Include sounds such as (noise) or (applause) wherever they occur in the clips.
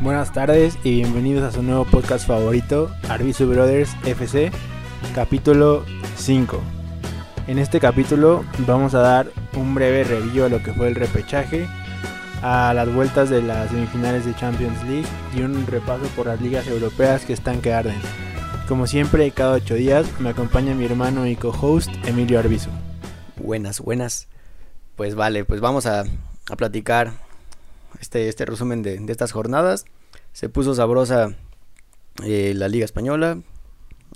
Buenas tardes y bienvenidos a su nuevo podcast favorito, Arbizu Brothers FC, capítulo 5. En este capítulo vamos a dar un breve review a lo que fue el repechaje, a las vueltas de las semifinales de Champions League y un repaso por las ligas europeas que están que arden. Como siempre, cada ocho días me acompaña mi hermano y co-host Emilio Arbizu. Buenas, buenas. Pues vale, pues vamos a, a platicar este, este resumen de, de, estas jornadas. Se puso sabrosa eh, la Liga Española.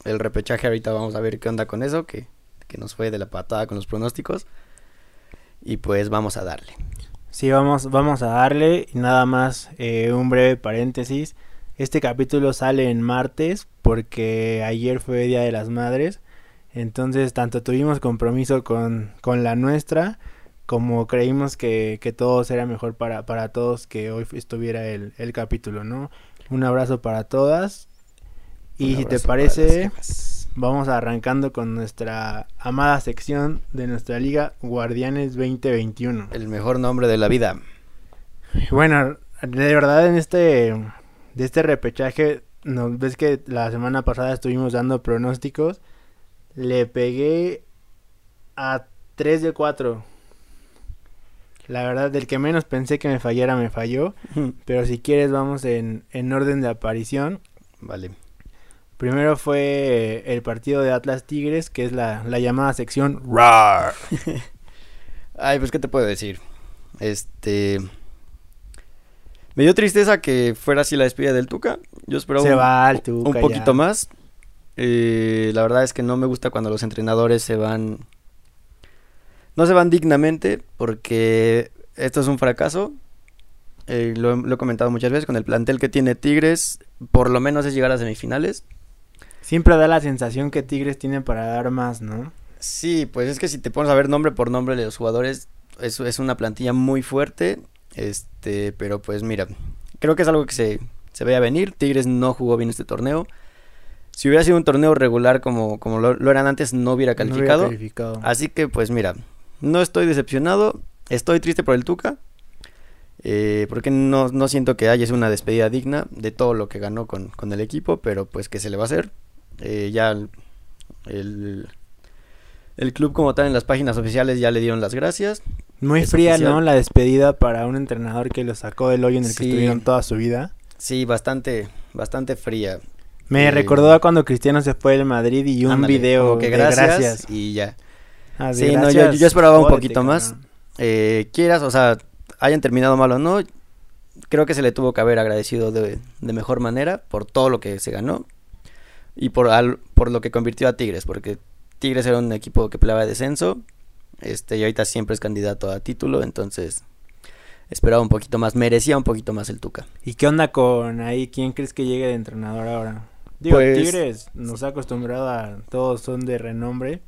El repechaje ahorita vamos a ver qué onda con eso, que, que nos fue de la patada con los pronósticos. Y pues vamos a darle. Sí, vamos, vamos a darle. Y nada más eh, un breve paréntesis. Este capítulo sale en martes porque ayer fue Día de las Madres. Entonces tanto tuvimos compromiso con, con la nuestra como creímos que, que todo será mejor para, para todos que hoy estuviera el, el capítulo, ¿no? Un abrazo para todas. Y si te parece, vamos arrancando con nuestra amada sección de nuestra liga Guardianes 2021. El mejor nombre de la vida. Bueno, de verdad en este de este repechaje, no ves que la semana pasada estuvimos dando pronósticos. Le pegué a 3 de 4. La verdad, del que menos pensé que me fallara, me falló. Pero si quieres, vamos en, en orden de aparición. Vale. Primero fue el partido de Atlas Tigres, que es la, la llamada sección RAR. (laughs) Ay, pues, ¿qué te puedo decir? Este. Me dio tristeza que fuera así la despedida del Tuca. Yo esperaba Se un, va al Tuca un poquito ya. más. Eh, la verdad es que no me gusta cuando los entrenadores se van. No se van dignamente porque esto es un fracaso. Eh, lo, lo, he comentado muchas veces con el plantel que tiene Tigres. Por lo menos es llegar a semifinales. Siempre da la sensación que Tigres tiene para dar más, ¿no? Sí, pues es que si te pones a ver nombre por nombre de los jugadores, es, es una plantilla muy fuerte. Este, pero pues mira, creo que es algo que se, se veía venir. Tigres no jugó bien este torneo. Si hubiera sido un torneo regular como, como lo, lo eran antes, no hubiera calificado. No hubiera calificado. Así que pues mira, no estoy decepcionado. Estoy triste por el Tuca. Eh, porque no, no, siento que haya una despedida digna de todo lo que ganó con, con el equipo. Pero pues que se le va a hacer. Eh, ya el, el, el, club como tal en las páginas oficiales ya le dieron las gracias. Muy es fría, oficial. ¿no? La despedida para un entrenador que lo sacó del hoyo en el sí. que estuvieron toda su vida. Sí, bastante, bastante fría. Me eh, recordó a cuando Cristiano se fue del Madrid y un ándale, video que de gracias, gracias. y ya. Ah, sí, gracias, no, yo, yo esperaba un poquito cabrón. más. Eh, quieras, o sea, hayan terminado mal o no, creo que se le tuvo que haber agradecido de, de mejor manera por todo lo que se ganó y por, al, por lo que convirtió a Tigres, porque Tigres era un equipo que peleaba de descenso este, y ahorita siempre es candidato a título, entonces esperaba un poquito más, merecía un poquito más el Tuca. ¿Y qué onda con ahí? ¿Quién crees que llegue de entrenador ahora? Digo, Pues- Tigres nos ha acostumbrado a todos son de renombre.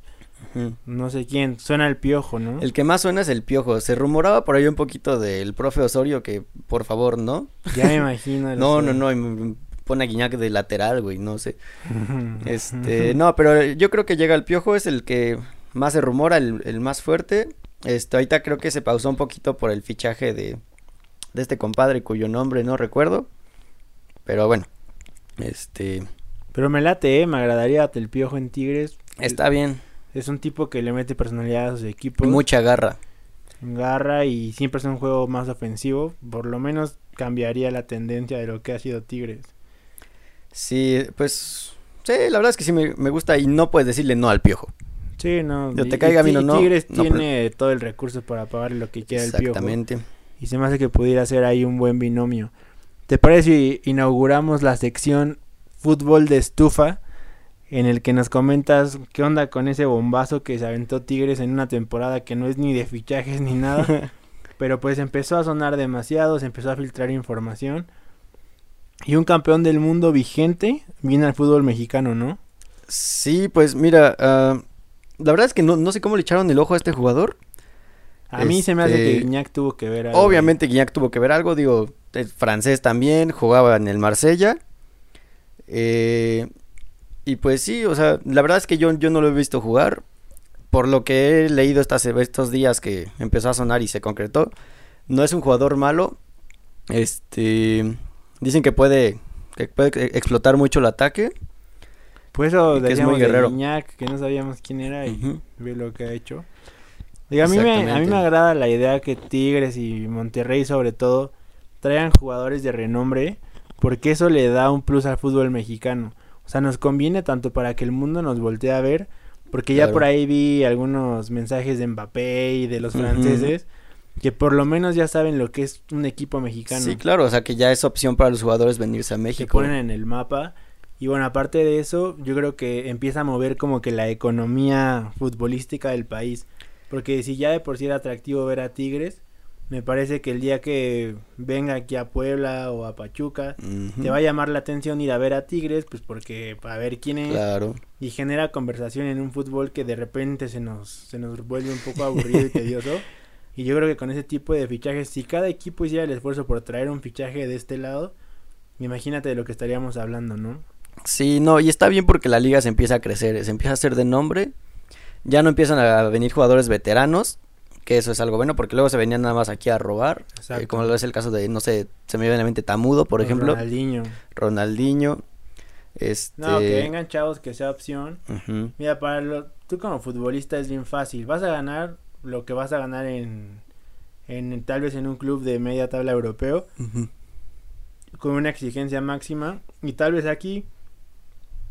No sé quién, suena el piojo, ¿no? El que más suena es el piojo. Se rumoraba por ahí un poquito del profe Osorio que, por favor, no. Ya me imagino. (laughs) No, no, no, me- pone a Guiñac de lateral, güey, no sé. (laughs) Este, no, pero yo creo que llega el piojo, es el que más se rumora, el, el más fuerte. Este, ahorita creo que se pausó un poquito por el fichaje de, de este compadre cuyo nombre no recuerdo. Pero bueno, este, Pero me late, ¿eh? Me agradaría el piojo en Tigres. está bien, Es un tipo que le mete personalidad a sus equipos. mucha garra. Garra y siempre es un juego más ofensivo. Por lo menos cambiaría la tendencia de lo que ha sido Tigres. Sí, pues, sí, la verdad es que sí me, me gusta y no puedes decirle no al piojo. Sí, no. Yo te caiga o Ti- no, Tigres no, tiene todo el recurso para pagarle lo que quiera el piojo. Exactamente. Y se me hace que pudiera ser ahí un buen binomio. ¿Te parece si inauguramos la sección fútbol de estufa? En el que nos comentas qué onda con ese bombazo que se aventó Tigres en una temporada que no es ni de fichajes ni nada. (laughs) pero pues empezó a sonar demasiado, se empezó a filtrar información. Y un campeón del mundo vigente viene al fútbol mexicano, ¿no? Sí, pues mira, ah, la verdad es que no, no sé cómo le echaron el ojo a este jugador. A mí se me hace que Este, Guiñac tuvo que ver algo. Obviamente Guiñac tuvo que ver algo, digo, es francés también, jugaba en el Marsella. Eh, y pues sí, o sea, la verdad es que yo, yo no lo he visto jugar. Por lo que he leído estas, estos días que empezó a sonar y se concretó, no es un jugador malo. Este, Dicen que puede, que puede explotar mucho el ataque. Pues eso que es muy de guerrero. Que no sabíamos quién era y Ujú. ve lo que ha hecho. Digo, a mí, me, a mí me agrada la idea que Tigres y Monterrey sobre todo traigan jugadores de renombre porque eso le da un plus al fútbol mexicano. O sea, nos conviene tanto para que el mundo nos voltee a ver, porque ya Claro. por ahí vi algunos mensajes de Mbappé y de los franceses que por lo menos ya saben lo que es un equipo mexicano. Sí, claro, o sea que ya es opción para los jugadores venirse a se México. ponen en el mapa. Y bueno, aparte de eso, yo creo que empieza a mover como que la economía futbolística del país. Porque si ya de por sí era atractivo ver a Tigres, me parece que el día que venga aquí a Puebla o a Pachuca, te va a llamar la atención ir a ver a Tigres, pues porque para ver quién es Claro. y genera conversación en un fútbol que de repente se nos, se nos vuelve un poco aburrido y tedioso. (laughs) Y yo creo que con ese tipo de fichajes, si cada equipo hiciera el esfuerzo por traer un fichaje de este lado, imagínate de lo que estaríamos hablando, ¿no? Sí, no, y está bien porque la liga se empieza a crecer, se empieza a hacer de nombre. Ya no empiezan a venir jugadores veteranos, que eso es algo bueno, porque luego se venían nada más aquí a robar. Eh, como lo es el caso de, no sé, se me viene a la mente Tamudo, por ejemplo, Ronaldinho. Ronaldinho. Este. No, que vengan chavos, que sea opción. Mira, para lo, tú como futbolista es bien fácil. Vas a ganar lo que vas a ganar en, en tal vez en un club de media tabla europeo con una exigencia máxima y tal vez aquí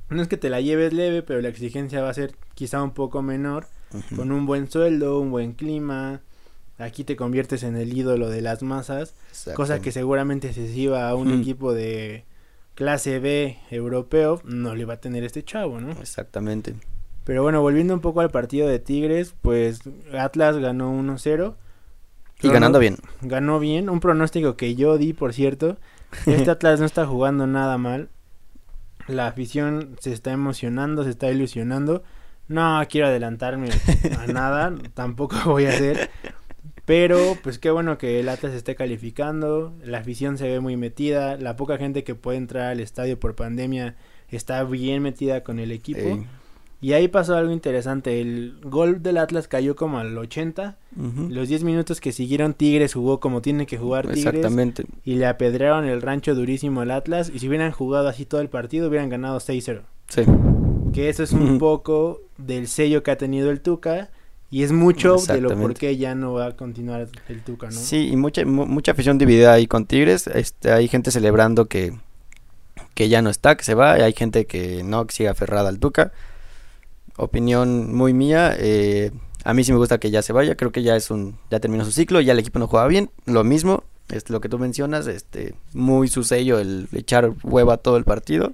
no es que te la lleves leve, pero la exigencia va a ser quizá un poco menor Con un buen sueldo, un buen clima. Aquí te conviertes en el ídolo de las masas, cosa que seguramente si se iba a un equipo de clase B europeo no le va a tener este chavo, ¿no? Exactamente. Pero bueno, volviendo un poco al partido de Tigres, pues Atlas ganó 1-0. Y ganando bien. Ganó bien, un pronóstico que yo di, por cierto. Este (laughs) Atlas no está jugando nada mal. La afición se está emocionando, se está ilusionando. No quiero adelantarme a (laughs) nada, tampoco voy a hacer. Pero pues qué bueno que el Atlas esté calificando, la afición se ve muy metida, la poca gente que puede entrar al estadio por pandemia está bien metida con el equipo. Ey. Y ahí pasó algo interesante, el gol del Atlas cayó como al 80, Ujú. los 10 minutos que siguieron Tigres jugó como tiene que jugar Tigres Exactamente. y le apedrearon el rancho durísimo al Atlas y si hubieran jugado así todo el partido hubieran ganado 6-0. Sí. Que eso es un poco del sello que ha tenido el Tuca y es mucho de lo por qué ya no va a continuar el Tuca, ¿no? Sí, y mucha, mu- mucha afición dividida ahí con Tigres. Este, hay gente celebrando que, que ya no está, que se va. Y hay gente que no, que sigue aferrada al Tuca. Opinión muy mía. eh, a mí sí me gusta que ya se vaya. Creo que ya es un, ya terminó su ciclo. Ya el equipo no juega bien. Lo mismo, es lo que tú mencionas. Este, muy su sello el echar hueva todo el partido.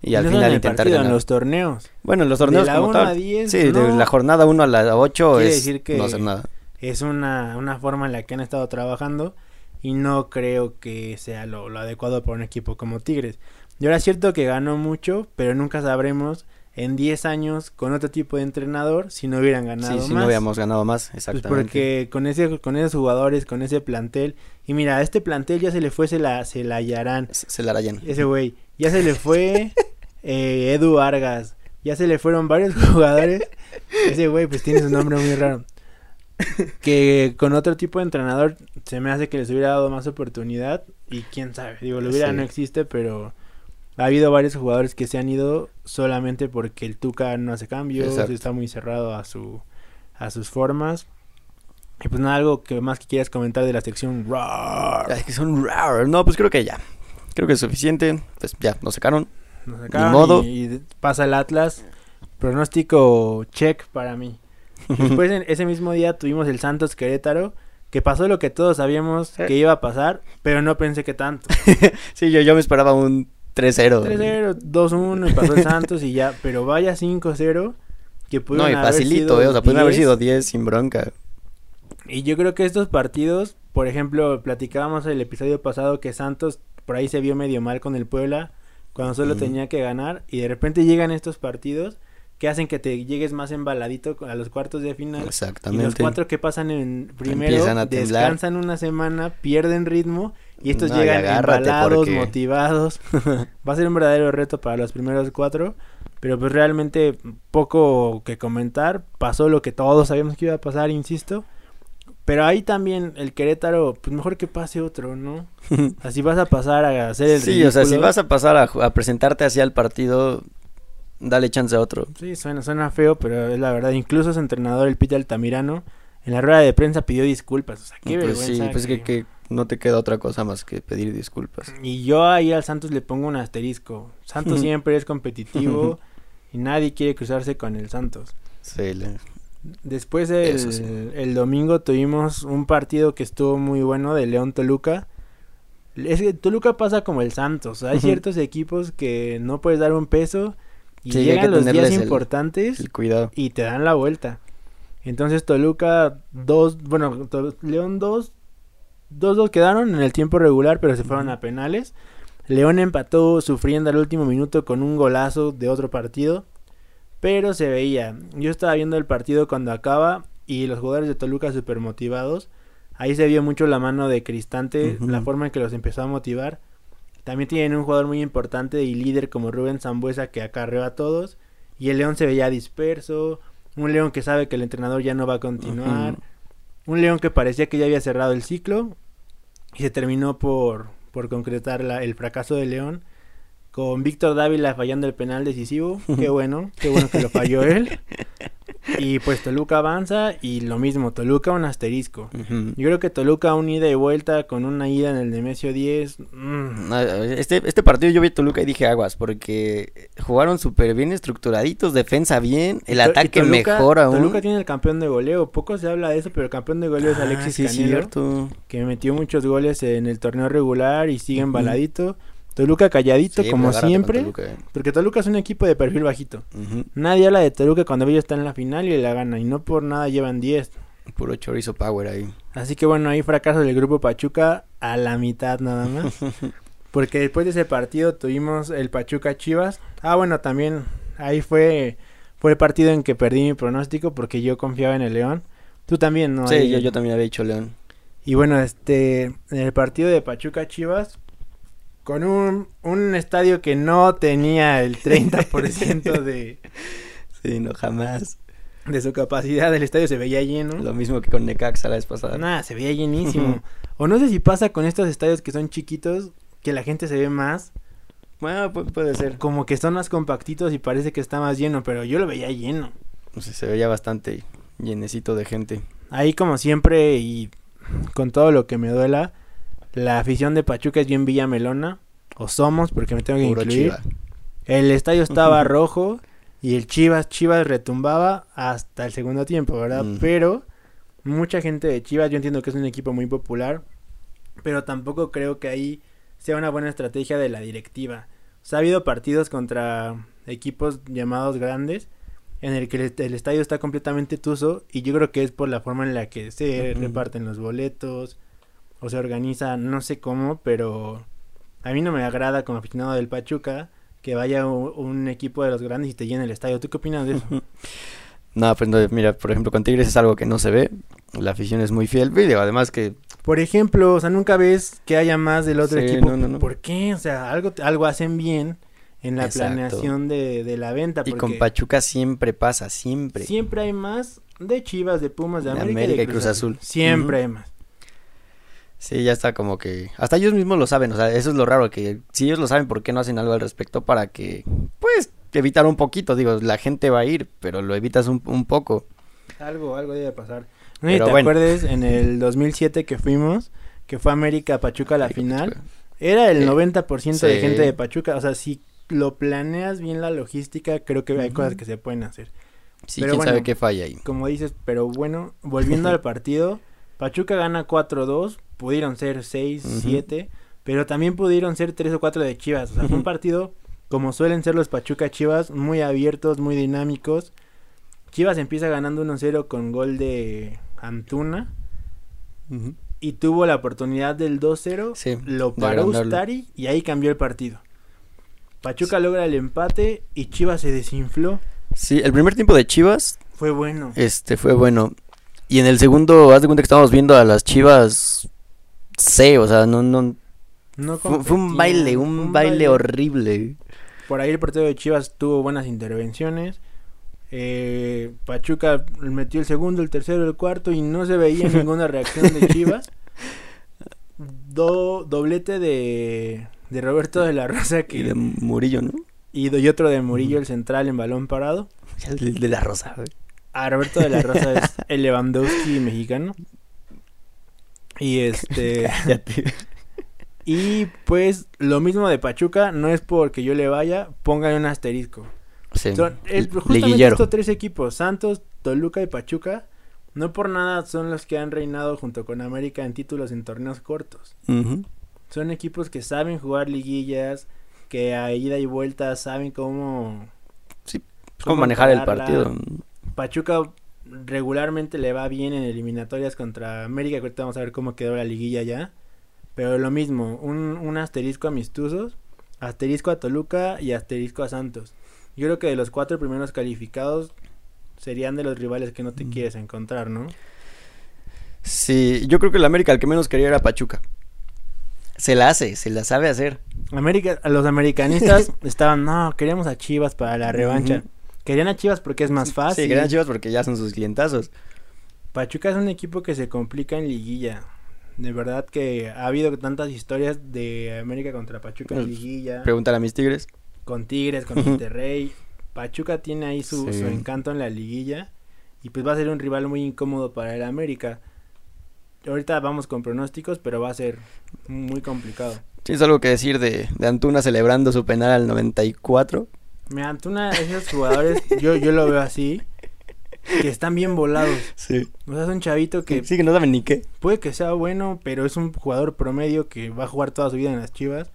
Y al No final en el intentar partido, en ganar. los torneos. Bueno, en los De torneos la como 1 a tal. 10, Sí, de la jornada 1 a la 8 Quiere es decir que- no hacer nada. Es una, una forma en la que han estado trabajando y no creo que sea lo, lo adecuado para un equipo como Tigres. Y ahora es cierto que ganó mucho, pero nunca sabremos en 10 años con otro tipo de entrenador si no hubieran ganado Sí, más. si no habíamos ganado más, Pues exactamente. porque con ese con esos jugadores, con ese plantel y mira, a este plantel ya se le fue se la se la hallarán. Se la rayan. Ese güey, ya se le fue (laughs) eh, Edu Vargas, ya se le fueron varios (laughs) jugadores. Ese güey pues tiene su nombre muy raro. Que con otro tipo de entrenador se me hace que les hubiera dado más oportunidad y quién sabe, digo, lo hubiera Sí. no existe, pero ha habido varios jugadores que se han ido solamente porque el Tuca no hace cambios, Exacto. está muy cerrado a su a sus formas. Y pues nada, algo que más que quieras comentar de la sección Roar. Ay, que son raros. No, pues creo que ya. Creo que es suficiente. Pues ya, nos sacaron. Nos sacaron modo. Y, y pasa el Atlas. Pronóstico check para mí. (laughs) Después en ese mismo día tuvimos el Santos Querétaro. Que pasó lo que todos sabíamos Sí. que iba a pasar, pero no pensé que tanto. (laughs) sí, yo, yo me esperaba un 3-0. 3-0, 2-1 y pasó el Santos y ya. Pero vaya 5-0 que No, pudieron y haber facilito, sido eh. O sea, pueden haber 10. sido 10 sin bronca. Y yo creo que estos partidos, por ejemplo, platicábamos el episodio pasado que Santos por ahí se vio medio mal con el Puebla cuando solo tenía que ganar y de repente llegan estos partidos que hacen que te llegues más embaladito a los cuartos de final. Y los Exactamente. cuatro que pasan en primero a descansan una semana, pierden ritmo y estos No, y llegan agárrate embalados, porque- motivados. (laughs) Va a ser un verdadero reto para los primeros cuatro, pero pues realmente poco que comentar. Pasó lo que todos sabíamos que iba a pasar, insisto. Pero ahí también el Querétaro, pues mejor que pase otro, ¿no? (laughs) Así vas a pasar a hacer el Sí, o sea, si vas a pasar a, presentarte hacia el partido, dale chance a otro. Sí, suena, suena feo, pero es la verdad. Incluso su entrenador, el Pita Altamirano, en la rueda de prensa pidió disculpas. O sea, qué pues sí, vergüenza. pues que, que no te queda otra cosa más que pedir disculpas. Y yo ahí al Santos le pongo un asterisco. Santos (laughs) siempre es competitivo (laughs) y nadie quiere cruzarse con el Santos. Sí, le- Después el, Eso sí. el domingo tuvimos un partido que estuvo muy bueno de León Toluca. Es que Toluca pasa como el Santos. Hay ciertos equipos que no puedes dar un peso y Sí, llegan los días el- importantes el cuidado. y te dan la vuelta. Entonces Toluca 2, bueno, To- León 2, 2-2 quedaron en el tiempo regular, pero se fueron a penales. León empató sufriendo al último minuto con un golazo de otro partido, pero se veía. Yo estaba viendo el partido cuando acaba y los jugadores de Toluca súper motivados. Ahí se vio mucho la mano de Cristante, la forma en que los empezó a motivar. También tienen un jugador muy importante y líder como Rubén Zambuesa que acarreó a todos. Y el León se veía disperso. Un León que sabe que el entrenador ya no va a continuar. Un León que parecía que ya había cerrado el ciclo. Y se terminó por, por concretar la- el fracaso de León. Con Víctor Dávila fallando el penal decisivo. Qué bueno, qué bueno que lo falló él. (laughs) Y pues Toluca avanza y lo mismo, Toluca un asterisco. Yo creo que Toluca un ida y vuelta con una ida en el Nemesio 10. mm, Ah, Este, este partido yo vi Toluca y dije aguas, porque jugaron súper bien estructuraditos, defensa bien, el ataque Toluca- mejor aún. Toluca tiene el campeón de goleo. Poco se habla de eso, pero el campeón de goleo es Ah, Alexis sí, Canelo, cierto. que metió muchos goles en el torneo regular y sigue embaladito. Toluca calladito, Sí, como siempre, Toluca, eh. porque Toluca es un equipo de perfil bajito. Ujú. Nadie habla de Toluca cuando ellos están en la final y la gana, y no por nada llevan 10. Puro chorizo power ahí. Así que bueno, ahí fracaso del grupo Pachuca a la mitad nada más. (laughs) Porque después de ese partido tuvimos el Pachuca Chivas. Ah, bueno, también ahí fue fue el partido en que perdí mi pronóstico porque yo confiaba en el León. Tú también, ¿no? Sí, Ahí- yo, yo también había dicho León. Y bueno, este en el partido de Pachuca Chivas con un, un estadio que no tenía el 30% (laughs) de, Sí, no, jamás. de su capacidad, el estadio se veía lleno. Lo mismo que con Necaxa la vez pasada. Nada, se veía llenísimo. o no sé si pasa con estos estadios que son chiquitos, que la gente se ve más, Bueno, pu- puede ser. como que son más compactitos y parece que está más lleno, pero yo lo veía lleno. No sé, se veía bastante llenecito de gente. Ahí como siempre y con todo lo que me duela, la afición de Pachuca es bien villamelona, o somos porque me tengo que Puro incluir. chiva. El estadio estaba rojo y el Chivas Chivas retumbaba hasta el segundo tiempo, ¿verdad? Pero mucha gente de Chivas, yo entiendo que es un equipo muy popular, pero tampoco creo que ahí sea una buena estrategia de la directiva. O sea, ha habido partidos contra equipos llamados grandes en el que el, el estadio está completamente tuso y yo creo que es por la forma en la que se reparten los boletos o se organiza, no sé cómo, pero a mí no me agrada como aficionado del Pachuca que vaya un, equipo de los grandes y te llene el estadio. ¿Tú qué opinas de eso? (laughs) No, pues no, mira, por ejemplo, con Tigres es algo que no se ve. La afición es muy fiel. Digo, además que Por ejemplo, o sea, nunca ves que haya más del otro Sí, equipo. no, no, no. ¿Por qué? O sea, algo, algo hacen bien en la Exacto. planeación de, de la venta. y con Pachuca siempre pasa, siempre. siempre hay más de Chivas, de Pumas, de De América, América y de Cruz Azul. Siempre hay más. Sí, ya está como que hasta ellos mismos lo saben, o sea, eso es lo raro que si ellos lo saben, ¿por qué no hacen algo al respecto para que pues evitar un poquito? Digo, la gente va a ir, pero lo evitas un, un poco. Algo, algo debe pasar. No Pero te bueno. acuerdes en el 2007 que fuimos, que fue América Pachuca a la final. Era el Eh, 90% de gente de Pachuca. O sea, si lo planeas bien la logística, creo que hay cosas que se pueden hacer. Sí, Pero quién bueno. sabe qué falla ahí. Como dices, pero bueno, volviendo (laughs) al partido, Pachuca gana 4-2, pudieron ser 6, Ujú. 7, pero también pudieron ser 3 o 4 de Chivas. O sea, fue un partido como suelen ser los Pachuca Chivas, muy abiertos, muy dinámicos. Chivas empieza ganando 1-0 con gol de Antuna y tuvo la oportunidad del 2-0. Sí, Lo paró. Ustari y ahí cambió el partido. Pachuca logra el empate y Chivas se desinfló. Sí, el primer tiempo de Chivas Fue bueno. este fue bueno. Y en el segundo, haz de cuenta que estábamos viendo a las Chivas C, o sea, no no No fue, fue un baile, un baile horrible. Por ahí el partido de Chivas tuvo buenas intervenciones. Eh, Pachuca metió el segundo, el tercero, el cuarto y no se veía (laughs) ninguna reacción de Chivas. Do- doblete de, de Roberto de la Rosa que, Y de Murillo, ¿no? y, y otro de Murillo, el central en balón parado. (laughs) El de la Rosa, güey. A Roberto de la Rosa es (laughs) el Lewandowski mexicano. Y este. (laughs) Y pues lo mismo de Pachuca, no es porque yo le vaya, póngale un asterisco. Sí. Son, eh, L- justamente Liguillero. estos tres equipos, Santos, Toluca y Pachuca, no por nada son los que han reinado junto con América en títulos en torneos cortos. Son equipos que saben jugar liguillas, que a ida y vuelta saben cómo... ¿Cómo manejar el partido? Pachuca regularmente le va bien en eliminatorias contra América, que ahorita vamos a ver cómo quedó la liguilla ya. Pero lo mismo, un, un asterisco amistosos, asterisco a Toluca y asterisco a Santos. Yo creo que de los cuatro primeros calificados serían de los rivales que no te Mm. quieres encontrar, ¿no? Sí, yo creo que el América el que menos quería era Pachuca. Se la hace, se la sabe hacer. América, a los americanistas (laughs) estaban, no, queremos a Chivas para la revancha. Querían a Chivas porque es más fácil. Sí, querían Chivas porque ya son sus clientazos. Pachuca es un equipo que se complica en liguilla. De verdad que ha habido tantas historias de América contra Pachuca en Pues, liguilla, Pregúntale a mis tigres. con Tigres, con (laughs) Monterrey. Pachuca tiene ahí su, Sí. su encanto en la liguilla y pues va a ser un rival muy incómodo para el América. Ahorita vamos con pronósticos, pero va a ser muy complicado. ¿Tienes algo que decir de, de Antuna celebrando su penal al 94? Me Antuna, esos jugadores, yo, yo lo veo así, que están bien volados. Sí. O sea, es un chavito que Sí, que no saben ni qué. puede que sea bueno, pero es un jugador promedio que va a jugar toda su vida en las Chivas.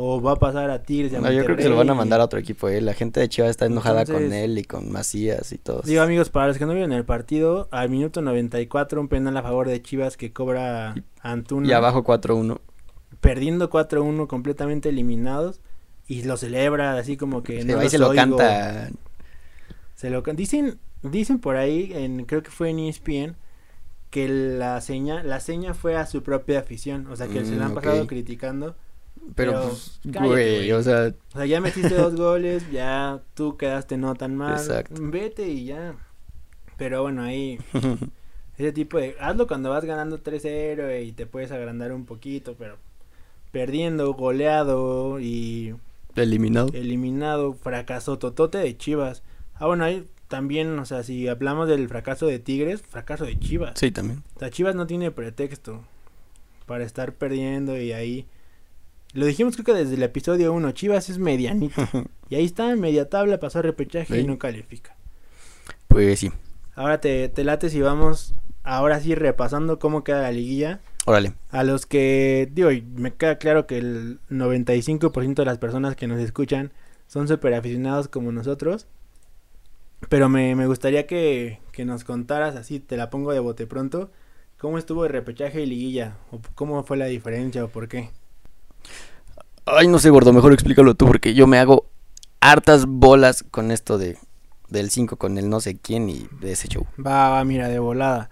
O va a pasar a Tigres. y a No, yo creo que se lo van a mandar a otro equipo. eh. La gente de Chivas está enojada con él y con Macías y todos. Digo amigos, para los que no vieron el partido, al minuto 94 un penal a favor de Chivas que cobra Antuna. y abajo 4-1. Perdiendo 4-1 completamente eliminados. Y lo celebra así como que... Se no va y se lo canta. Se lo Dicen, dicen por ahí, en, creo que fue en ESPN, que la seña, la seña fue a su propia afición. O sea que se la han Mm, pasado criticando. Pero, Pero, pues, cállate, güey. o sea, O sea, ya metiste dos goles, ya tú quedaste no tan mal. Exacto. Vete y ya. Pero bueno, ahí (laughs) ese tipo de hazlo cuando vas ganando 3-0 y te puedes agrandar un poquito, pero perdiendo, goleado y eliminado. eliminado, fracaso totote de Chivas. Ah, bueno, ahí también, o sea, si hablamos del fracaso de Tigres, fracaso de Chivas. Sí, también. O sea, Chivas no tiene pretexto para estar perdiendo y ahí... Lo dijimos creo que desde el episodio 1, Chivas es medianito. (laughs) Y ahí está, en media tabla, pasó a repechaje y no califica. Pues sí. Ahora te, te late si vamos, ahora sí repasando cómo queda la liguilla. Órale. A los que, digo, me queda claro que el 95% de las personas que nos escuchan son súper aficionados como nosotros. Pero me, me gustaría que, que nos contaras, así te la pongo de bote pronto, cómo estuvo el repechaje y liguilla, o cómo fue la diferencia o por qué. Ay, no sé, gordo, mejor explícalo tú porque yo me hago hartas bolas con esto de del 5 con el no sé quién y de ese show. Va, va, mira, de volada.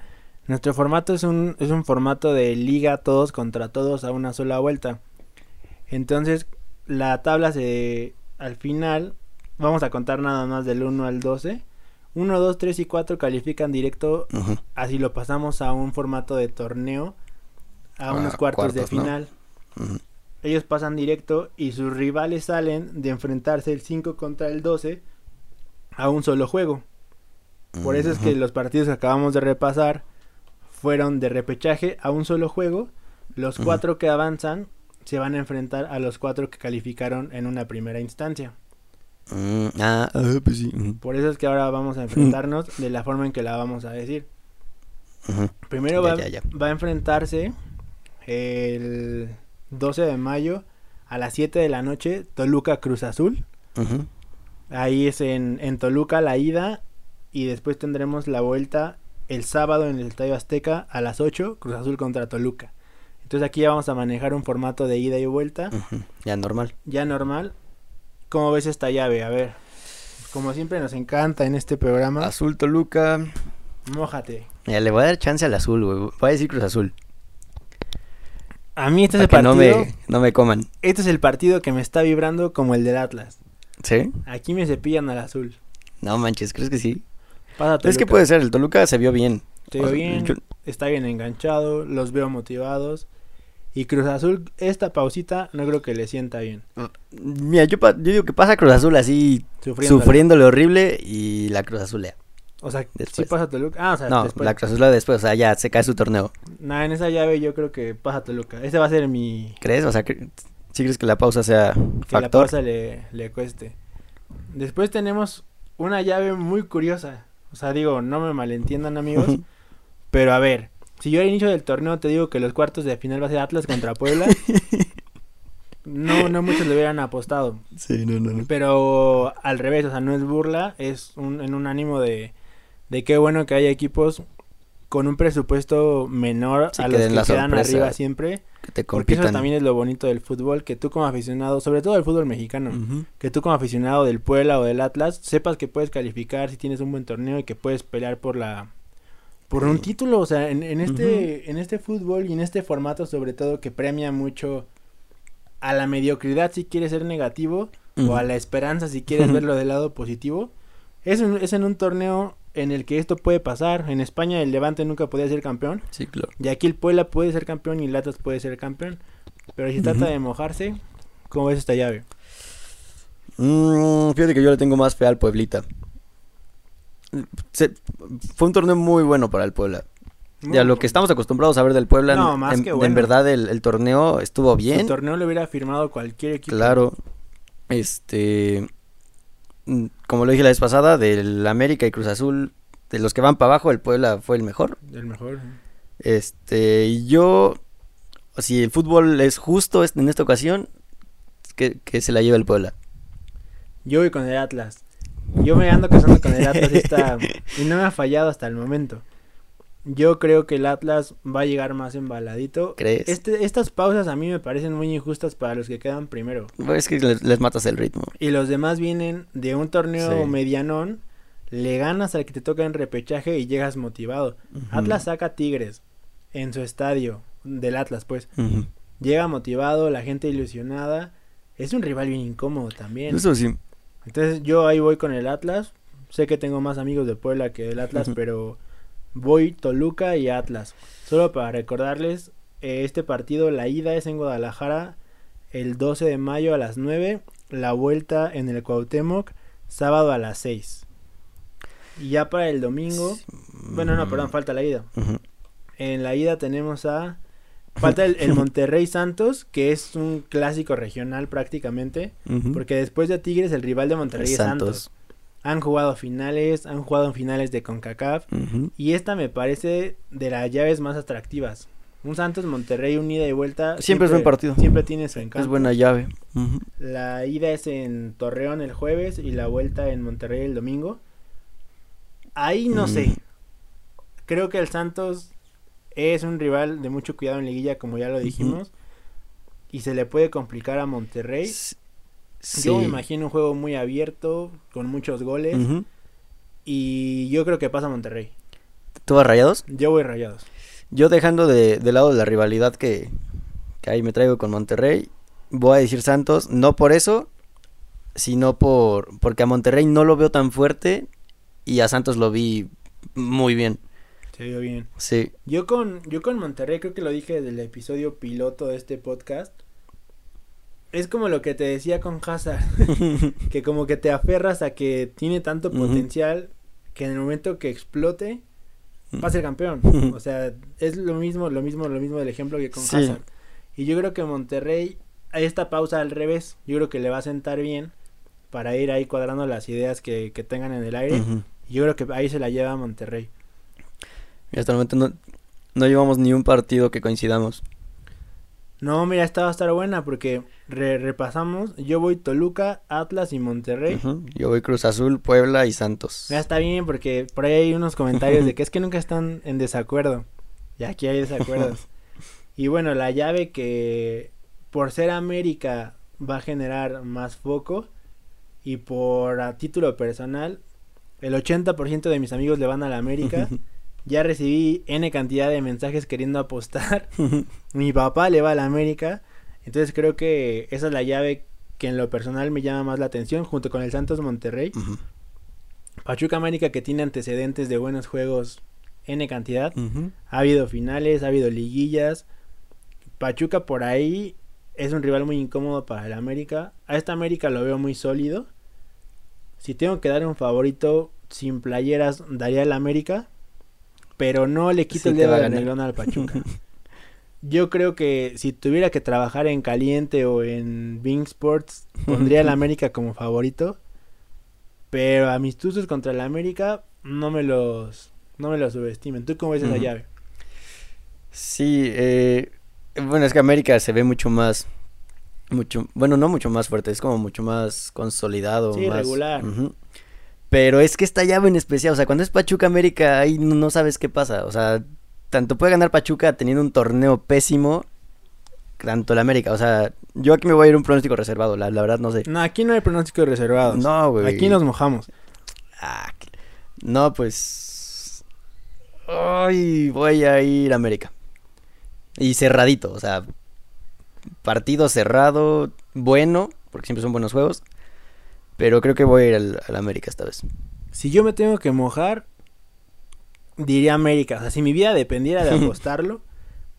Nuestro formato es un, es un formato de liga todos contra todos a una sola vuelta. Entonces, la tabla se... Al final, vamos a contar nada más del 1 al 12. 1, 2, 3 y 4 califican directo, así lo pasamos a un formato de torneo, a unos cuartos, de final. Ellos pasan directo y sus rivales salen de enfrentarse el 5 contra el 12 a un solo juego. Por eso es que los partidos que acabamos de repasar fueron de repechaje a un solo juego. Los cuatro que avanzan se van a enfrentar a los cuatro que calificaron en una primera instancia. Mm, ah, ah, pues sí. Por eso es que ahora vamos a enfrentarnos de la forma en que la vamos a decir. Primero Ya, va, ya, ya. va a enfrentarse el 12 de mayo a las 7 de la noche Toluca Cruz Azul. Ahí es en, en Toluca la ida y después tendremos la vuelta el sábado en el Estadio Azteca a las 8, Cruz Azul contra Toluca. Entonces aquí ya vamos a manejar un formato de ida y vuelta. Ya normal. ya normal. ¿Cómo ves esta llave? A ver, como siempre nos encanta en este programa, Azul Toluca. mójate. Ya le voy a dar chance al azul, güey. Voy a decir Cruz Azul. A mí este es el partido, no me, no me coman. este es el partido que me está vibrando como el del Atlas. ¿Sí? Aquí me cepillan al azul. No manches, ¿crees que sí? Pasa Es que puede ser, el Toluca se vio bien. Se O vio sea, bien, yo- está bien enganchado, los veo motivados. Y Cruz Azul, esta pausita no creo que le sienta bien. Mira, yo, digo que pasa Cruz Azul así, Sufriendo. sufriéndole horrible y la Cruz Azulea. O sea, sí Después. pasa Toluca. Ah, o sea, No, después. la Cruz Azulea después, o sea, ya se cae su torneo. Nah, en esa llave yo creo que pasa Toluca. Ese va a ser mi... ¿Crees? O sea, que, ¿sí crees que la pausa sea Que la factor? pausa le, le cueste. Después tenemos una llave muy curiosa. O sea, digo, no me malentiendan amigos. (laughs) pero a ver, si yo al inicio del torneo te digo que los cuartos de final va a ser Atlas contra Puebla. (laughs) no, no muchos le hubieran apostado. Sí, no, no, no. Pero al revés, o sea, no es burla, es un, en un ánimo de, de qué bueno que haya equipos con un presupuesto menor Sí, a los que quedan arriba siempre. Que te Porque eso también es lo bonito del fútbol, que tú como aficionado, sobre todo del fútbol mexicano, que tú como aficionado del Puebla o del Atlas, sepas que puedes calificar si tienes un buen torneo y que puedes pelear por la por un título, o sea, en, en este en este fútbol y en este formato sobre todo que premia mucho a la mediocridad si quieres ser negativo o a la esperanza si quieres verlo del lado positivo. Es, un- es en un torneo en el que esto puede pasar. En España el Levante nunca podía ser campeón. Sí, claro. Y aquí el Puebla puede ser campeón y el Atlas puede ser campeón. Pero si trata de mojarse, ¿cómo ves esta llave? Mm, fíjate que yo le tengo más fe al Pueblita. Se- fue un torneo muy bueno para el Puebla. Ya lo que estamos acostumbrados a ver del Puebla, No, en- más que en bueno. verdad el, el torneo estuvo El bien. torneo lo hubiera firmado cualquier equipo. Claro. Este. Mm, Como lo dije la vez pasada, del América y Cruz Azul, de los que van para abajo, el Puebla fue el mejor. El mejor. Este, y yo, si el fútbol es justo en esta ocasión, que, que se la lleve el Puebla. Yo voy con el Atlas. Yo me ando casando con el Atlas esta- (laughs) y no me ha fallado hasta el momento. Yo creo que el Atlas va a llegar más embaladito. ¿Crees? Este, estas pausas a mí me parecen muy injustas para los que quedan primero. Es que les, les matas el ritmo. Y los demás vienen de un torneo Sí. medianón, le ganas al que te toca en repechaje y llegas motivado. Atlas saca a Tigres en su estadio, del Atlas pues. Llega motivado, la gente ilusionada. Es un rival bien incómodo también. Eso sí. Entonces yo ahí voy con el Atlas. Sé que tengo más amigos de Puebla que del Atlas, pero voy Toluca y Atlas. Solo para recordarles, eh, este partido, la ida es en Guadalajara el 12 de mayo a las 9, la vuelta en el Cuauhtémoc sábado a las 6. Y ya para el domingo, bueno, no, perdón, falta la ida. En la ida tenemos a falta el, el (laughs) Monterrey Santos, que es un clásico regional prácticamente. Porque después de Tigres, el rival de Monterrey es Santos. Han jugado finales, han jugado en finales de CONCACAF. Y esta me parece de las llaves más atractivas. Un Santos Monterrey, un ida y vuelta. Siempre es buen partido. Siempre tiene su encanto. Es buena llave. La ida es en Torreón el jueves y la vuelta en Monterrey el domingo. Ahí no sé. Creo que el Santos es un rival de mucho cuidado en liguilla, como ya lo dijimos. Y se le puede complicar a Monterrey. S- Yo me imagino un juego muy abierto, con muchos goles. Y yo creo que pasa Monterrey. ¿Tú vas rayados? Yo voy rayados. Yo dejando de, de lado la rivalidad que, que ahí me traigo con Monterrey, voy a decir Santos, no por eso, sino por porque a Monterrey no lo veo tan fuerte y a Santos lo vi muy bien. Se vio bien. Sí. Yo con, yo con Monterrey, creo que lo dije desde el episodio piloto de este podcast. Es como lo que te decía con Hazard. (laughs) (laughs) que como que te aferras a que tiene tanto potencial que en el momento que explote va a ser campeón. O sea, es lo mismo, lo mismo, lo mismo del ejemplo que con Sí. Hazard. Y yo creo que Monterrey, esta pausa al revés, yo creo que le va a sentar bien para ir ahí cuadrando las ideas que, que tengan en el aire. Ujú. Yo creo que ahí se la lleva Monterrey. Y hasta el momento no, no llevamos ni un partido que coincidamos. No, mira, esta va a estar buena porque re- repasamos. Yo voy Toluca, Atlas y Monterrey. Yo voy Cruz Azul, Puebla y Santos. Ya está bien porque por ahí hay unos comentarios de que es que nunca están en desacuerdo. Y aquí hay desacuerdos. (laughs) y bueno, la llave que por ser América va a generar más foco y por a título personal, el 80% de mis amigos le van a la América. (laughs) ya recibí N cantidad de mensajes queriendo apostar. (laughs) Mi papá le va a la América. Entonces creo que esa es la llave que en lo personal me llama más la atención junto con el Santos Monterrey. Pachuca América que tiene antecedentes de buenos juegos N cantidad. Ha habido finales, ha habido liguillas. Pachuca por ahí es un rival muy incómodo para el América. A esta América lo veo muy sólido. Si tengo que dar un favorito sin playeras, daría el América. Pero no le quito Sí el dedo a del renglón al Pachuca. (laughs) Yo creo que si tuviera que trabajar en Caliente o en Bing Sports, pondría el (laughs) América como favorito. Pero amistosos contra el América, no me los, no me los subestimen. ¿Tú cómo ves esa Ujú. llave? Sí, eh, bueno, es que América se ve mucho más, mucho, bueno, no mucho más fuerte, es como mucho más consolidado. Sí, más, regular. ujú. Pero es que esta llave en especial, o sea, cuando es Pachuca América, ahí no, no sabes qué pasa, o sea, tanto puede ganar Pachuca teniendo un torneo pésimo, tanto el América, o sea, yo aquí me voy a ir a un pronóstico reservado, la, la verdad no sé. No, aquí no hay pronósticos reservados. No, güey. Aquí nos mojamos. Ah, no, pues. Ay, voy a ir a América. Y cerradito, o sea, partido cerrado, bueno, porque siempre son buenos juegos. Pero creo que voy a ir al, al América esta vez. Si yo me tengo que mojar, diría América. O sea, si mi vida dependiera de (laughs) apostarlo,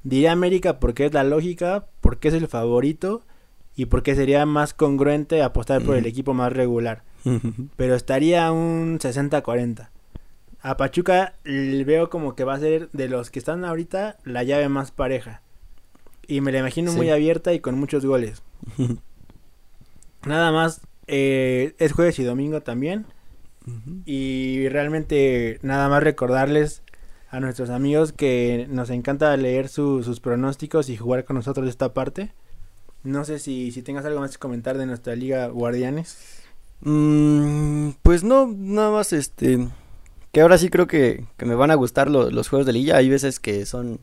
diría América porque es la lógica, porque es el favorito y porque sería más congruente apostar por el equipo más regular. (laughs) Pero estaría un 60-40. A Pachuca veo como que va a ser de los que están ahorita la llave más pareja. Y me la imagino muy abierta y con muchos goles. (laughs) Nada más, eh, es jueves y domingo también. Y realmente nada más recordarles a nuestros amigos que nos encanta leer su- sus pronósticos y jugar con nosotros esta parte. No sé si, si tengas algo más que comentar de nuestra liga Guardianes. Mm, pues no, nada más este. Que ahora sí creo que, que me van a gustar lo- los juegos de liga. Hay veces que son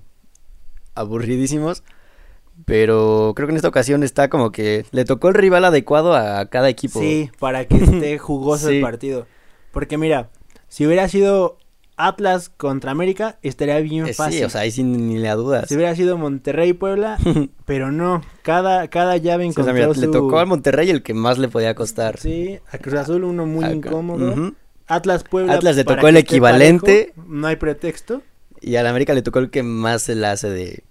aburridísimos. Pero creo que en esta ocasión está como que le tocó el rival adecuado a cada equipo. Sí, para que esté (laughs) jugoso el Sí. partido. Porque mira, si hubiera sido Atlas contra América, estaría bien Eh, fácil. sí, o sea, ahí sin ni la dudas. si hubiera sido Monterrey Puebla, (laughs) pero no, cada, cada llave Sí, o sea, encontró mira, su... le tocó al Monterrey el que más le podía costar. Sí, a Cruz Azul uno muy incómodo. Ujú. Atlas Puebla. Atlas le tocó el equivalente. parejo, no hay pretexto. Y al América le tocó el que más se la hace de.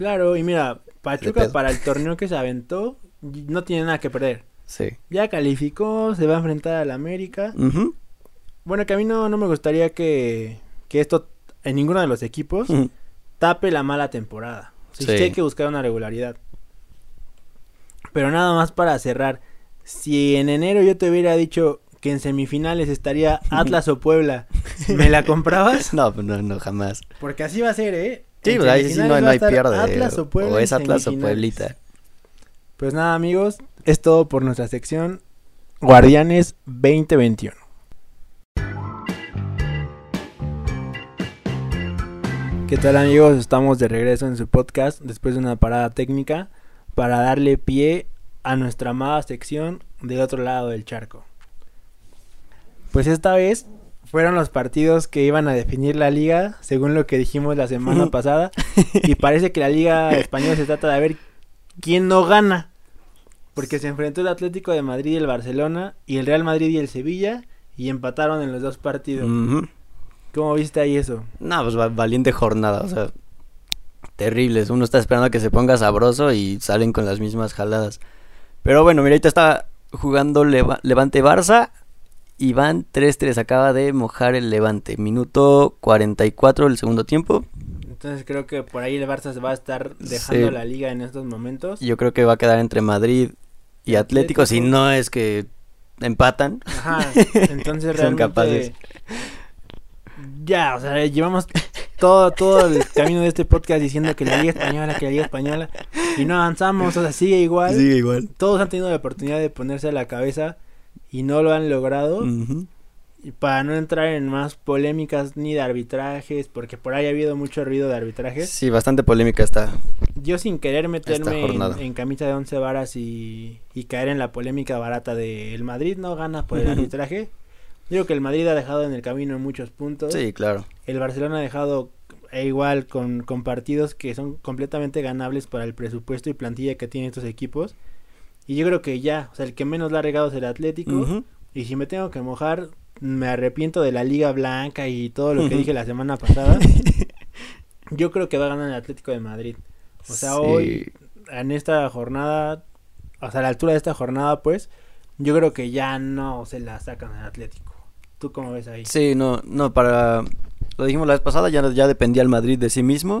Claro, y mira, Pachuca para el torneo que se aventó no tiene nada que perder. Sí. Ya calificó, se va a enfrentar al América. Bueno, que a mí no, no me gustaría que, que esto en ninguno de los equipos tape la mala temporada. Sí, Sí. sí hay que buscar una regularidad. Pero nada más para cerrar. Si en enero yo te hubiera dicho que en semifinales estaría (laughs) Atlas o Puebla, ¿me la comprabas? (laughs) No, pues no, no, jamás. Porque así va a ser, ¿eh? Sí, pues ahí sí no, no hay pierde. Atlas o Puebla. o es Atlas o. Pueblita. Pues nada, amigos, es todo por nuestra sección Guardianes 2021. ¿Qué tal amigos? Estamos de regreso en su podcast después de una parada técnica para darle pie a nuestra amada sección del otro lado del charco. Pues esta vez fueron los partidos que iban a definir la liga, según lo que dijimos la semana (laughs) pasada, y parece que la liga española se trata de ver quién no gana. Porque se enfrentó el Atlético de Madrid y el Barcelona, y el Real Madrid y el Sevilla, y empataron en los dos partidos. ¿Cómo viste ahí eso? No, pues va- valiente jornada, o sea, terribles. Uno está esperando a que se ponga sabroso y salen con las mismas jaladas. Pero bueno, mira, ahorita está jugando Leva- Levante Barça y van 3-3. Acaba de mojar el Levante. Minuto 44 del segundo tiempo. Entonces creo que por ahí el Barça se va a estar dejando Sí. la liga en estos momentos. Yo creo que va a quedar entre Madrid y Atlético, si no es que empatan. Ajá, (laughs) entonces Son realmente... capaces. Ya, o sea, llevamos todo, todo el camino de este podcast diciendo que la Liga Española, que la Liga Española, y no avanzamos, o sea, sigue igual. Sigue igual. Todos han tenido la oportunidad de ponerse a la cabeza y no lo han logrado. Y para no entrar en más polémicas ni de arbitrajes, porque por ahí ha habido mucho ruido de arbitrajes. Sí, bastante polémica está. Yo sin querer meterme en, en camisa de once varas y, y caer en la polémica barata de el Madrid no gana por el arbitraje. Digo que el Madrid ha dejado en el camino en muchos puntos. Sí, claro. El Barcelona ha dejado e igual con, con partidos que son completamente ganables para el presupuesto y plantilla que tienen estos equipos. Y yo creo que ya, o sea, el que menos la ha regado es el Atlético. Y si me tengo que mojar, me arrepiento de la Liga Blanca y todo lo que dije la semana pasada, (laughs) yo creo que va a ganar el Atlético de Madrid. O sea, Sí. hoy, en esta jornada, o sea, a la altura de esta jornada, pues, yo creo que ya no se la sacan al Atlético. ¿Tú cómo ves ahí? Sí, no, no, para... Lo dijimos la vez pasada, ya, ya dependía el Madrid de sí mismo.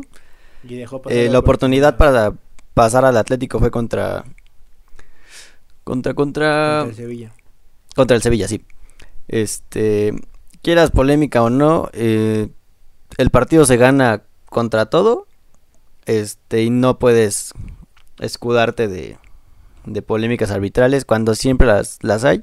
Y dejó pasar Eh, la oportunidad para pasar al Atlético fue contra... Contra, contra... contra el Sevilla. Contra el Sevilla, sí. Este, quieras polémica o no, eh, el partido se gana contra todo. Este, y no puedes escudarte de, de polémicas arbitrales cuando siempre las, las hay.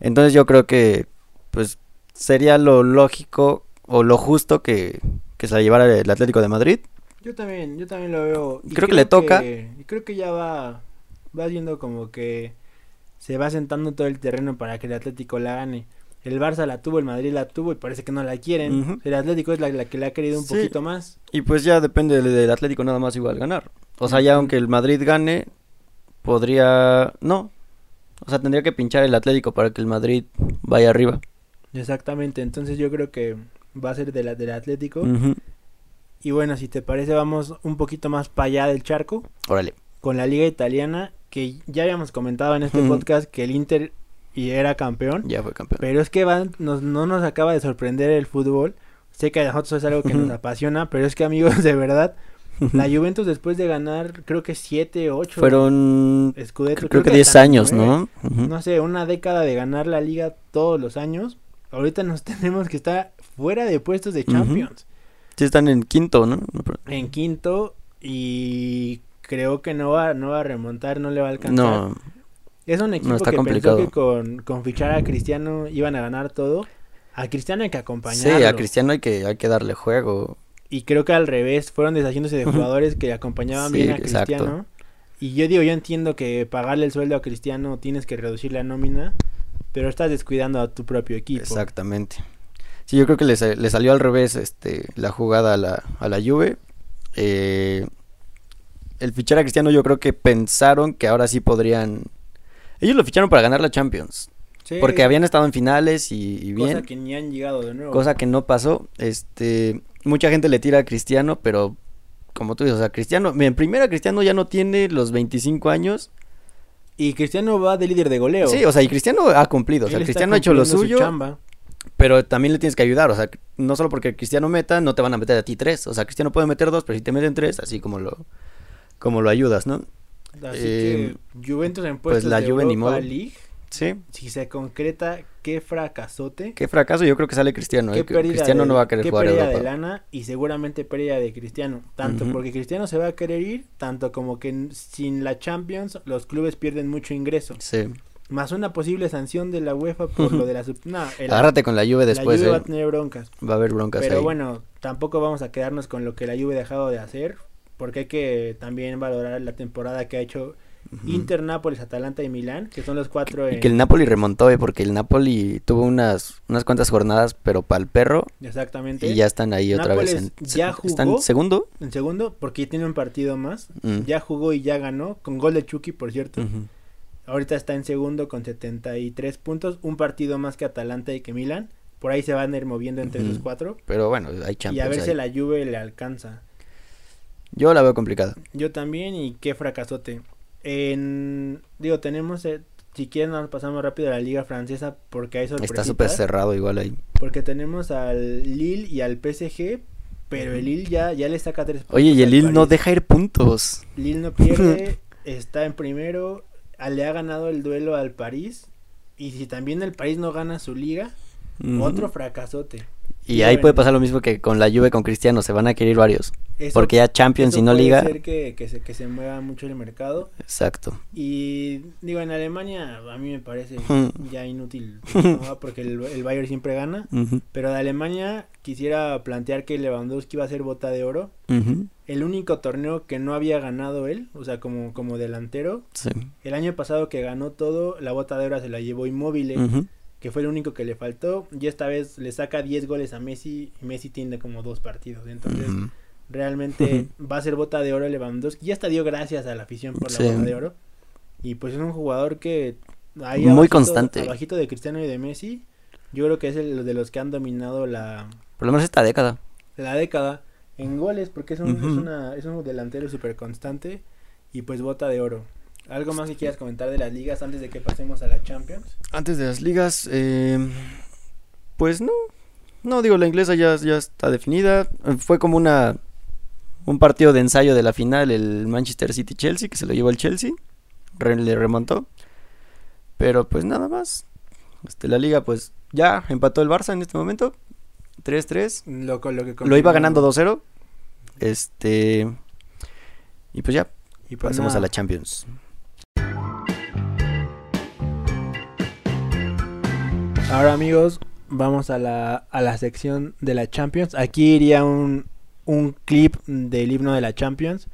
Entonces yo creo que, pues, sería lo lógico o lo justo que, que se la llevara el Atlético de Madrid. Yo también, yo también lo veo. y Creo que le toca. creo que ya va, va viendo como que se va sentando todo el terreno para que el Atlético la gane. El Barça la tuvo, el Madrid la tuvo y parece que no la quieren. El Atlético es la, la que la ha querido un Sí. poquito más. Y pues ya depende del, del Atlético nada más igual ganar. O sea, ya aunque el Madrid gane, podría... No. O sea, tendría que pinchar el Atlético para que el Madrid vaya arriba. Exactamente, entonces yo creo que va a ser de la, del Atlético. Y bueno, si te parece, vamos un poquito más para allá del charco Órale. con la Liga Italiana, que ya habíamos comentado en este podcast que el Inter y era campeón. Ya fue campeón. Pero es que van, nos, no nos acaba de sorprender el fútbol. Sé que a nosotros es algo que nos apasiona, pero es que amigos, de verdad, la Juventus después de ganar, creo que 7, 8 Fueron... Scudetto, Creo, que 10 hasta años, nueve. ¿no? No sé, una década de ganar la liga todos los años. Ahorita nos (laughs) tenemos que estar fuera de puestos de. Champions. Sí están en quinto, ¿no? En quinto y creo que no va, no va a remontar, no le va a alcanzar. No. Es un equipo que complicado. pensó que con, con fichar a Cristiano iban a ganar todo. A Cristiano hay que Sí, acompañarlo. a Cristiano hay que, hay que darle juego. Y creo que al revés, fueron deshaciéndose de jugadores que acompañaban Sí, bien a exacto. Cristiano. Y yo digo, yo entiendo que pagarle el sueldo a Cristiano tienes que reducir la nómina, pero estás descuidando a tu propio equipo. Exactamente. Sí, yo creo que le salió al revés este, la jugada a la, a la Juve. Eh, el fichar a Cristiano yo creo que pensaron que ahora sí podrían... Ellos lo ficharon para ganar la Champions. Sí, Porque habían estado en finales y, y bien. cosa que ni han llegado de nuevo. Cosa que no pasó. Este, mucha gente le tira a Cristiano, pero como tú dices, o sea, Cristiano, en primera Cristiano ya no tiene los 25 años. Y Cristiano va de líder de goleo. Sí, o sea, y Cristiano ha cumplido, o sea, Cristiano ha hecho lo su suyo, pero también le tienes que ayudar, o sea, no solo porque Cristiano meta, no te van a meter a ti tres, o sea, Cristiano puede meter dos, pero si te meten tres, así como lo como lo ayudas, ¿no? Así Eh, que Juventus en pues la de Juve ni Europa modo. League, Sí. si se concreta, qué fracasote. Qué fracaso, yo creo que sale Cristiano, qué eh, Cristiano de- no va a querer qué jugar pérdida Europa. de lana y seguramente pérdida de Cristiano. Tanto porque Cristiano se va a querer ir, tanto como que sin la Champions los clubes pierden mucho ingreso. Sí. Más una posible sanción de la UEFA por lo de la... (laughs) sub- No, el- Agárrate con la Juve después, la Juve va eh. a tener broncas. Va a haber broncas Pero ahí. bueno, tampoco vamos a quedarnos con lo que la Juve ha dejado de hacer. Porque hay que también valorar la temporada que ha hecho Ujú. Inter, Nápoles, Atalanta y Milán, que son los cuatro Y que el Napoli remontó, eh, porque el Napoli tuvo unas, unas cuantas jornadas, pero para el perro, Exactamente. y ya están ahí otra vez. En, ya ¿Están jugó. segundo? En segundo, porque tiene un partido más. Mm. Ya jugó y ya ganó, con gol de Chucky, por cierto. Ahorita está en segundo con 73 puntos, un partido más que Atalanta y que Milán. Por ahí se van a ir moviendo entre Ujú. cuatro. Pero bueno, hay y a Champions ver si la Juve le alcanza. Yo la veo complicada. Yo también y qué fracasote. En, digo, tenemos, eh, si quieren nos pasamos rápido a la liga francesa porque hay sorpresitas. Está súper cerrado igual ahí. Porque tenemos al Lille y al PSG, pero el Lille ya, ya le saca tres puntos. Oye, y el Lille no deja ir puntos. Lille no pierde, (laughs) está en primero, a- le ha ganado el duelo al París. Y si también el París no gana su liga, otro fracasote. Y Ya ahí ven. puede pasar lo mismo que con la Juve con Cristiano, se van a querer varios. Eso- Porque ya Champions y no puede Liga. ser que, que se, que se mueva mucho el mercado. Exacto. Y digo, en Alemania a mí me parece (laughs) ya inútil, (laughs) ¿no? porque el, el Bayern siempre gana. Pero de Alemania quisiera plantear que Lewandowski va a ser bota de oro. El único torneo que no había ganado él, o sea, como, como delantero. Sí. El año pasado que ganó todo, la bota de oro se la llevó Ujú. que fue el único que le faltó. Y esta vez le saca 10 goles a Messi y Messi tiene como dos partidos. Entonces. Realmente va a ser bota de oro Lewandowski. Ya hasta dio gracias a la afición por la Sí. bota de oro. Y pues es un jugador que ahí Muy abajito- constante. Abajito de Cristiano y de Messi. Yo creo que es el de los que han dominado la, Por lo menos esta década. la década en goles, porque es un, es Ujú. una, es un delantero súper constante y pues bota de oro. ¿Algo más que quieras comentar de las ligas antes de que pasemos a la Champions? Antes de las ligas, eh, pues no. No, digo, la inglesa ya, ya está definida. Fue como una un partido de ensayo de la final, el Manchester City-Chelsea, que se lo llevó el Chelsea. Re- le remontó. Pero pues nada más. Este, la liga, pues ya empató el Barça en este momento. 3-3. Lo, iba ganando 2-0. Este. Y pues ya, Y pues pasemos a la Champions. Ahora amigos, vamos a la, a la sección de la Champions. Aquí iría un, un clip del himno de la Champions,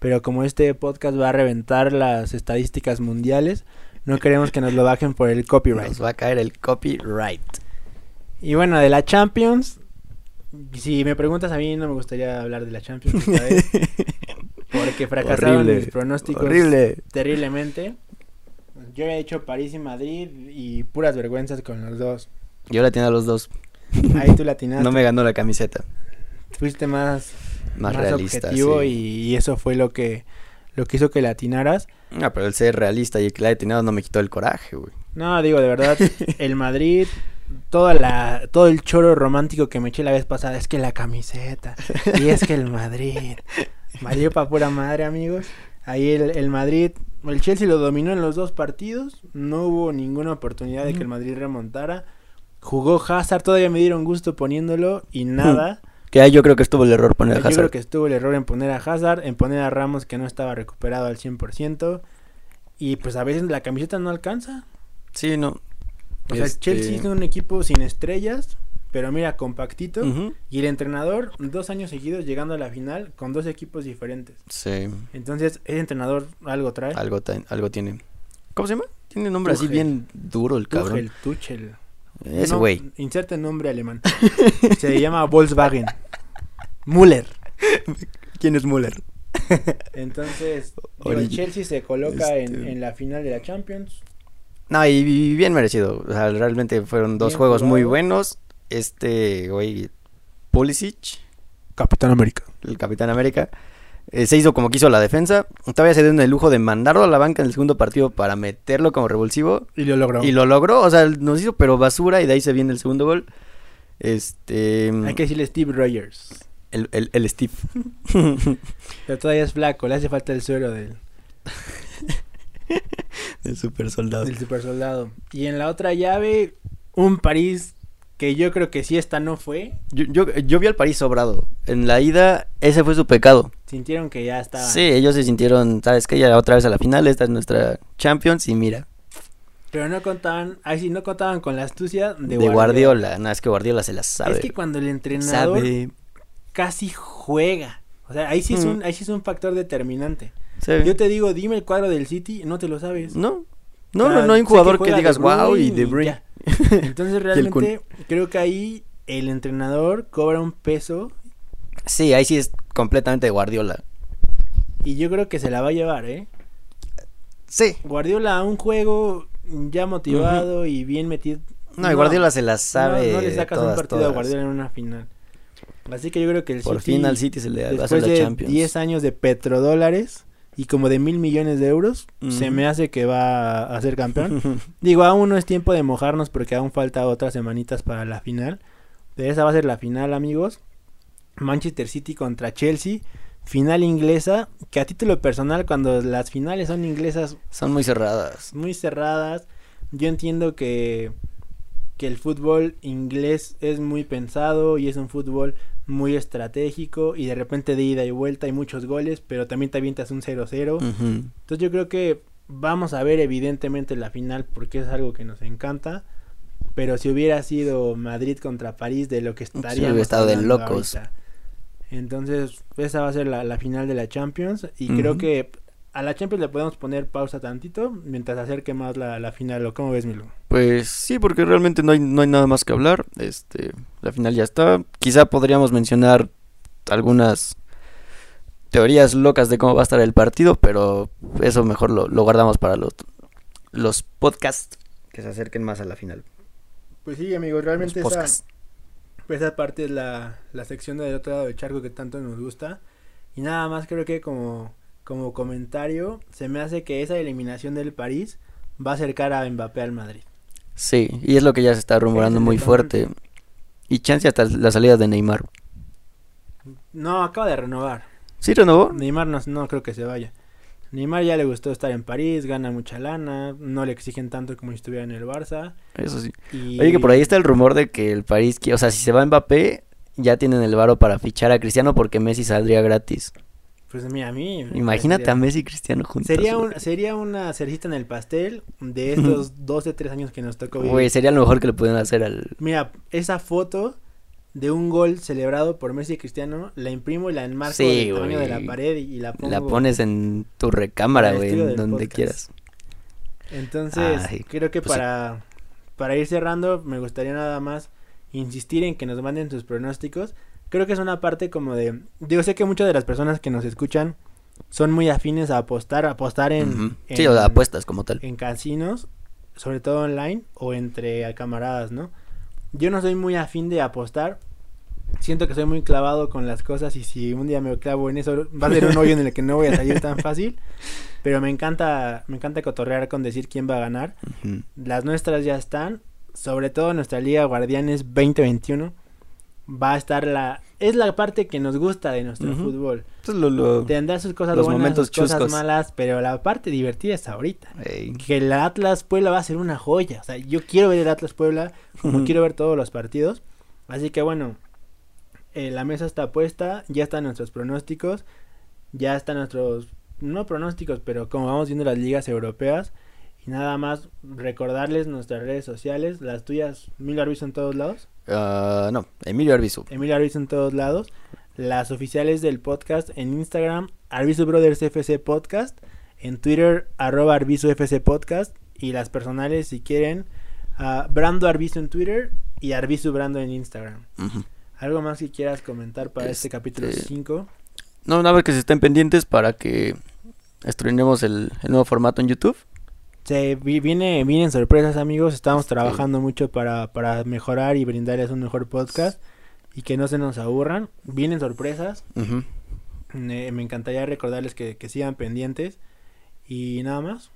pero como este podcast va a reventar las estadísticas mundiales, no queremos que nos lo bajen por el copyright. Nos va a caer el copyright. Y bueno, de la Champions, si me preguntas a mí no me gustaría hablar de la Champions esta vez, (laughs) porque fracasaron Horrible, mis pronósticos Horrible. terriblemente. Yo he hecho París y Madrid y puras vergüenzas con los dos. Yo la tenía a los dos. Ahí tú latinaste. (laughs) No me ganó la camiseta. Fuiste más, Más, más realista. objetivo sí. y, y eso fue lo que lo que hizo que latinaras. Ah, pero el ser realista y el que la tenido no me quitó el coraje, güey. No, digo de verdad, (laughs) el Madrid, toda la todo el choro romántico que me eché la vez pasada es que la camiseta y es que el Madrid valió pa pura madre, amigos. Ahí el, el Madrid, el Chelsea lo dominó en los dos partidos, no hubo ninguna oportunidad de que el Madrid remontara. Jugó Hazard, todavía me dieron gusto poniéndolo y nada. (laughs) Que ahí yo creo que estuvo el error poner a Yo creo Hazard. que estuvo el error en poner a Hazard, en poner a Ramos que no estaba recuperado al 100%. Y pues a veces la camiseta no alcanza. Sí, no. O sea, Este- Chelsea es un equipo sin estrellas, pero mira, compactito. Y el entrenador, dos años seguidos llegando a la final con dos equipos diferentes. Sí, Entonces, ese entrenador algo trae. algo, algo tiene. ¿Cómo se llama? Tiene nombre así bien duro el cabrón. Tuchel, Tuchel. Ese No. Inserte nombre alemán. Se llama Volkswagen. Müller. ¿Quién es Müller? Entonces, digo, el Chelsea se coloca en, este- en la final de la Champions. No, y, y bien merecido. O sea, realmente fueron dos Bien juegos muy buenos. Este, güey, Pulisic, Capitán América. el Capitán América, eh, se hizo como quiso la defensa. Todavía se dio el lujo de mandarlo a la banca en el segundo partido para meterlo como revulsivo. Y lo logró. Y lo logró, o sea, nos hizo pero basura y de ahí se viene el segundo gol. Este... Hay que decirle Steve Rogers. el, el, el Steve. (laughs) Pero todavía es flaco, le hace falta el suero del, el super soldado. del super soldado. Y en la otra llave, un París que yo creo que si esta no fue, Yo, yo, yo vi al París sobrado. En la ida, ese fue su pecado. sintieron que ya estaba. Sí, ellos se sintieron, ¿sabes qué? Ya otra vez a la final, esta es nuestra Champions y mira, Pero no contaban, ahí sí no contaban con la astucia de, de, Guardiola. No, es que Guardiola se la sabe. Es que cuando el entrenador sabe. casi juega. O sea, ahí sí, es Mm. un, ahí sí es un factor determinante. Yo te digo, dime el cuadro del City, no te lo sabes. No, no, O sea, no, no hay un jugador que, digas wow y De Bruyne. Entonces realmente creo que ahí el entrenador cobra un peso Sí, ahí sí es completamente Guardiola. y yo creo que se la va a llevar, ¿eh? Sí. Guardiola a un juego ya motivado y bien metido. No, y Guardiola se la sabe. No, no le sacas todas, un partido a. Guardiola en una final. Así que yo creo que el Por City, fin al City se le la Champions. 10 años de petrodólares y como de mil millones de euros, se me hace que va a ser campeón. (laughs) Digo, aún no es tiempo de mojarnos porque aún falta otras semanitas para la final. Pero esa va a ser la final, amigos. Manchester City contra Chelsea. Final inglesa. Que a título personal, cuando las finales son inglesas Son muy cerradas. muy cerradas, yo entiendo que, que el fútbol inglés es muy pensado y es un fútbol muy estratégico y de repente de ida y vuelta hay muchos goles, pero también te avientas un 0-0. Ujú. Entonces yo creo que vamos a ver evidentemente la final porque es algo que nos encanta. Pero si hubiera sido Madrid contra París, de lo que estaríamos hubiera estado de locos. ahorita. Entonces, esa va a ser la, la final de la Champions. Y creo que a la Champions le podemos poner pausa tantito mientras acerque más la, la final. ¿O cómo ves, Milo? Pues sí, porque realmente no hay, no hay nada más que hablar. Este, la final ya está. Quizá podríamos mencionar algunas teorías locas de cómo va a estar el partido, pero eso mejor lo, lo guardamos para los, los podcasts que se acerquen más a la final. Pues sí, amigos, realmente esa, pues esa parte es la, la sección del otro lado del charco que tanto nos gusta. Y nada más creo que como, como comentario, se me hace que esa eliminación del París va a acercar a Mbappé al Madrid. Sí, y es lo que ya se está rumorando muy fuerte. Y chance hasta la salida de Neymar. No, acaba de renovar. ¿Sí renovó? Neymar no, no creo que se vaya. Neymar ya le gustó estar en París, gana mucha lana, no le exigen tanto como si estuviera en el Barça. Eso sí. Y... Oye, que por ahí está el rumor de que el París, o sea, si se va Mbappé, ya tienen el varo para fichar a Cristiano porque Messi saldría gratis. Pues mira, a mí... Imagínate a Messi y Cristiano juntos. Sería, un, sería una cerecita en el pastel de (laughs) estos 12, 3 años que nos tocó vivir. Güey, sería lo mejor que le pudieran hacer al... Mira, esa foto de un gol celebrado por Messi y Cristiano, la imprimo y la enmarco Sí, del tamaño de la pared y, y la pongo. La pones en tu recámara, güey, en donde podcast. quieras. Entonces, Ay, creo que pues sí. para, para ir cerrando, me gustaría nada más insistir en que nos manden sus pronósticos. Creo que es una parte como de... Digo, sé que muchas de las personas que nos escuchan son muy afines a apostar, a apostar en... Sí, en- o sea, apuestas como tal. en casinos, sobre todo online o entre camaradas, ¿no? Yo no soy muy afín de apostar. Siento que soy muy clavado con las cosas y si un día me clavo en eso va a ser un hoyo en el que no voy a salir tan fácil. (laughs) Pero me encanta, me encanta cotorrear con decir quién va a ganar. Las nuestras ya están, sobre todo nuestra Liga Guardianes 2021. Va a estar la... Es la parte que nos gusta de nuestro fútbol. Lo- lo- Tendrá sus cosas Los buenas, momentos sus cosas chuscos. malas, pero la parte divertida es ahorita Ey. que el Atlas Puebla va a ser una joya. O sea, yo quiero ver el Atlas Puebla, como quiero ver todos los partidos. Así que bueno, eh, la mesa está puesta, ya están nuestros pronósticos, ya están nuestros, no pronósticos, pero como vamos viendo las ligas europeas. Y nada más recordarles nuestras redes sociales, las tuyas, Emilio Arbizu en todos lados. Ah, no, Emilio Arbizu. Emilio Arbizu en todos lados. Las oficiales del podcast en Instagram, Arbizu Brothers FC Podcast. En Twitter, arroba Arbizu FC Podcast. Y las personales, si quieren, Brando Arbizu en Twitter y Arbizu Brando en Instagram. ¿Algo más que quieras comentar para este, Este- capítulo 5? No, nada más que se estén pendientes para que estrenemos el, el nuevo formato en YouTube. Se vi- viene, vienen sorpresas, amigos. Estamos Sí. trabajando mucho para, para mejorar y brindarles un mejor podcast. Y que no se nos aburran. Vienen sorpresas. Me encantaría recordarles que, que sigan pendientes. Y nada más.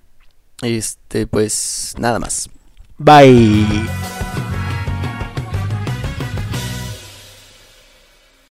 Este, pues nada más. Bye.